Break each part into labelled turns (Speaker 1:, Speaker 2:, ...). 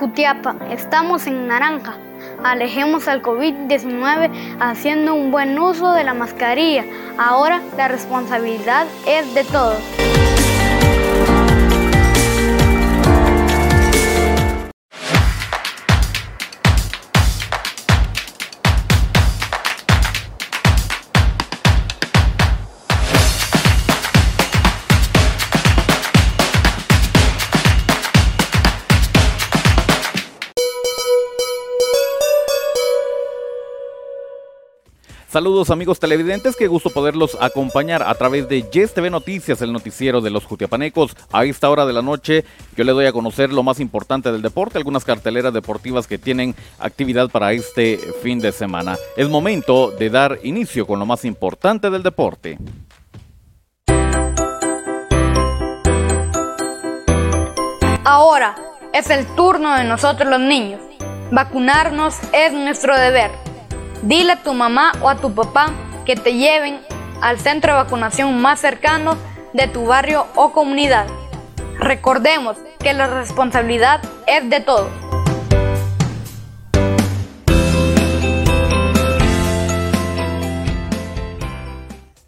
Speaker 1: Jutiapa, estamos en naranja. Alejemos al COVID-19 haciendo un buen uso de la mascarilla. Ahora la responsabilidad es de todos.
Speaker 2: Saludos amigos televidentes, qué gusto poderlos acompañar a través de Yes TV Noticias, el noticiero de los Jutiapanecos. A esta hora de la noche yo le doy a conocer lo más importante del deporte, algunas carteleras deportivas que tienen actividad para este fin de semana. Es momento de dar inicio con lo más importante del deporte.
Speaker 1: Ahora es el turno de nosotros los niños. Vacunarnos es nuestro deber. Dile a tu mamá o a tu papá que te lleven al centro de vacunación más cercano de tu barrio o comunidad. Recordemos que la responsabilidad es de todos.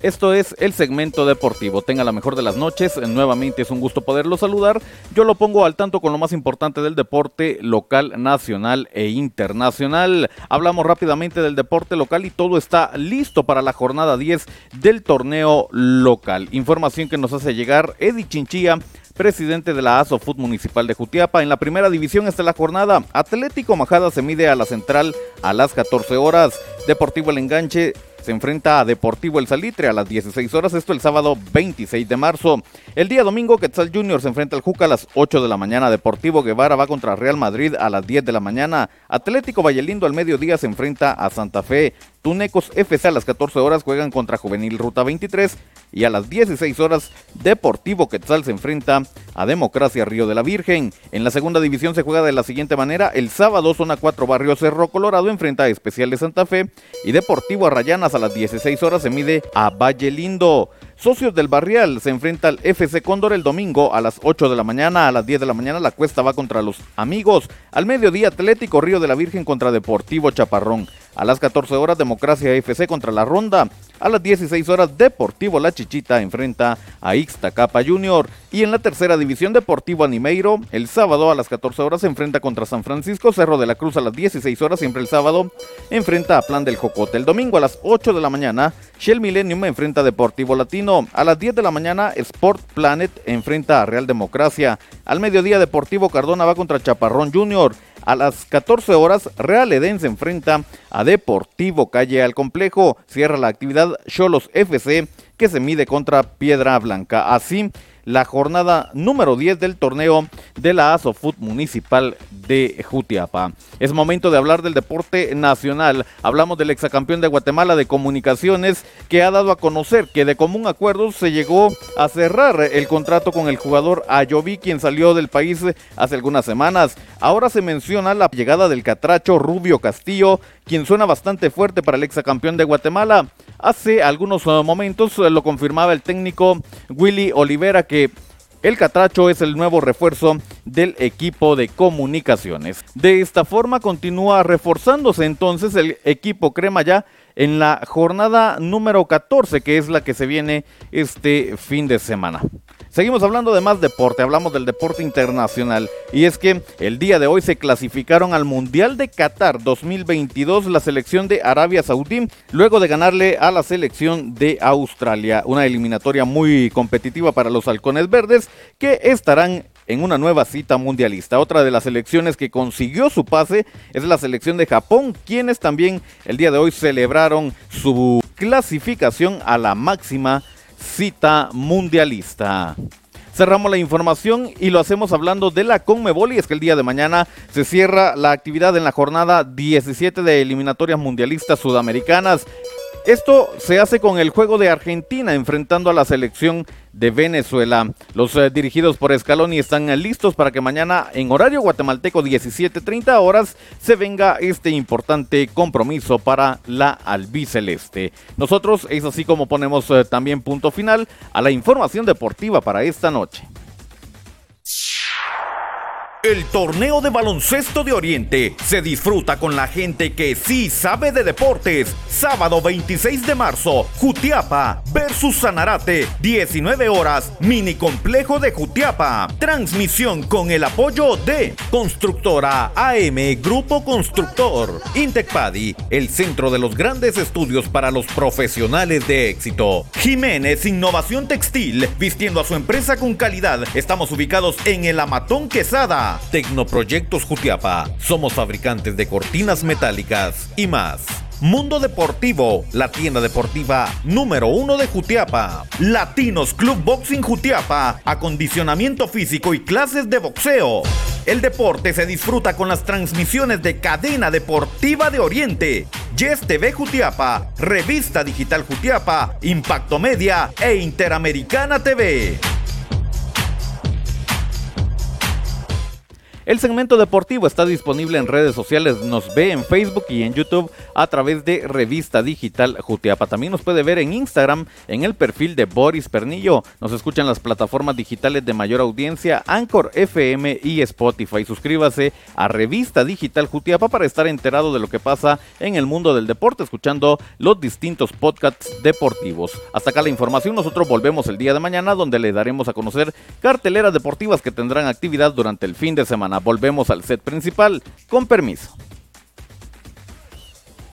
Speaker 2: Esto es el segmento deportivo. Tenga la mejor de las noches. Nuevamente es un gusto poderlo saludar. Yo lo pongo al tanto con lo más importante del deporte local, nacional e internacional. Hablamos rápidamente del deporte local y todo está listo para la jornada 10 del torneo local. Información que nos hace llegar Eddie Chinchilla presidente de la ASOFUT Municipal de Jutiapa. En la primera división está la jornada. Atlético Majada se mide a la central a las 14 horas. Deportivo El Enganche se enfrenta a Deportivo El Salitre a las 16 horas, esto el sábado 26 de marzo. El día domingo, Quetzal Junior se enfrenta al Juca a las 8 de la mañana. Deportivo Guevara va contra Real Madrid a las 10 de la mañana. Atlético Vallelindo al mediodía se enfrenta a Santa Fe. Tunecos FC a las 14 horas juegan contra Juvenil Ruta 23 y a las 16 horas Deportivo Quetzal se enfrenta a Democracia Río de la Virgen. En la segunda división se juega de la siguiente manera. El sábado zona 4 Barrio Cerro Colorado enfrenta a Especial de Santa Fe y Deportivo Arrayanas a las 16 horas se mide a Valle Lindo. Socios del Barrial se enfrenta al FC Cóndor el domingo a las 8 de la mañana. A las 10 de la mañana la cuesta va contra los amigos. Al mediodía Atlético Río de la Virgen contra Deportivo Chaparrón. A las 14 horas Democracia FC contra la Ronda. A las 16 horas Deportivo La Chichita enfrenta a Ixtacapa Junior. Y en la tercera división Deportivo Animeiro, el sábado a las 14 horas se enfrenta contra San Francisco. Cerro de la Cruz a las 16 horas, siempre el sábado, enfrenta a Plan del Jocote. El domingo a las 8 de la mañana, Shell Millennium enfrenta a Deportivo Latino. A las 10 de la mañana, Sport Planet enfrenta a Real Democracia. Al mediodía, Deportivo Cardona va contra Chaparrón Junior. A las 14 horas, Real Eden se enfrenta a Deportivo Calle al Complejo. Cierra la actividad Cholos FC que se mide contra Piedra Blanca. Así, la jornada número 10 del torneo de la ASOFUT Municipal de Jutiapa. Es momento de hablar del deporte nacional. Hablamos del exacampeón de Guatemala de comunicaciones que ha dado a conocer que de común acuerdo se llegó a cerrar el contrato con el jugador Ayoví, quien salió del país hace algunas semanas. Ahora se menciona la llegada del catracho Rubio Castillo, quien suena bastante fuerte para el exacampeón de Guatemala. Hace algunos uh, momentos uh, lo confirmaba el técnico Willy Olivera que el Catracho es el nuevo refuerzo del equipo de comunicaciones. De esta forma continúa reforzándose entonces el equipo Crema ya en la jornada número 14 que es la que se viene este fin de semana. Seguimos hablando de más deporte, hablamos del deporte internacional y es que el día de hoy se clasificaron al Mundial de Qatar 2022 la selección de Arabia Saudí luego de ganarle a la selección de Australia, una eliminatoria muy competitiva para los halcones verdes que estarán en una nueva cita mundialista. Otra de las selecciones que consiguió su pase es la selección de Japón, quienes también el día de hoy celebraron su clasificación a la máxima cita mundialista. Cerramos la información y lo hacemos hablando de la Conmebol y es que el día de mañana se cierra la actividad en la jornada 17 de eliminatorias mundialistas sudamericanas. Esto se hace con el juego de Argentina enfrentando a la selección de Venezuela. Los eh, dirigidos por Scaloni están eh, listos para que mañana en horario guatemalteco 17:30 horas se venga este importante compromiso para la albiceleste. Nosotros es así como ponemos eh, también punto final a la información deportiva para esta noche. El torneo de baloncesto de Oriente se disfruta con la gente que sí sabe de deportes. Sábado 26 de marzo, Jutiapa versus Sanarate, 19 horas, mini complejo de Jutiapa. Transmisión con el apoyo de Constructora AM Grupo Constructor, Intecpadi, el centro de los grandes estudios para los profesionales de éxito. Jiménez Innovación Textil, vistiendo a su empresa con calidad. Estamos ubicados en el Amatón Quesada. Tecnoproyectos Jutiapa. Somos fabricantes de cortinas metálicas y más. Mundo Deportivo, la tienda deportiva número uno de Jutiapa. Latinos Club Boxing Jutiapa, acondicionamiento físico y clases de boxeo. El deporte se disfruta con las transmisiones de Cadena Deportiva de Oriente, Yes TV Jutiapa, Revista Digital Jutiapa, Impacto Media e Interamericana TV.
Speaker 3: El segmento deportivo está disponible en redes sociales, nos ve en Facebook y en YouTube a través de Revista Digital Jutiapa. También nos puede ver en Instagram en el perfil de Boris Pernillo. Nos escuchan las plataformas digitales de mayor audiencia, Anchor FM y Spotify. Suscríbase a Revista Digital Jutiapa para estar enterado de lo que pasa en el mundo del deporte, escuchando los distintos podcasts deportivos. Hasta acá la información, nosotros volvemos el día de mañana donde le daremos a conocer carteleras deportivas que tendrán actividad durante el fin de semana. Volvemos al set principal. Con permiso.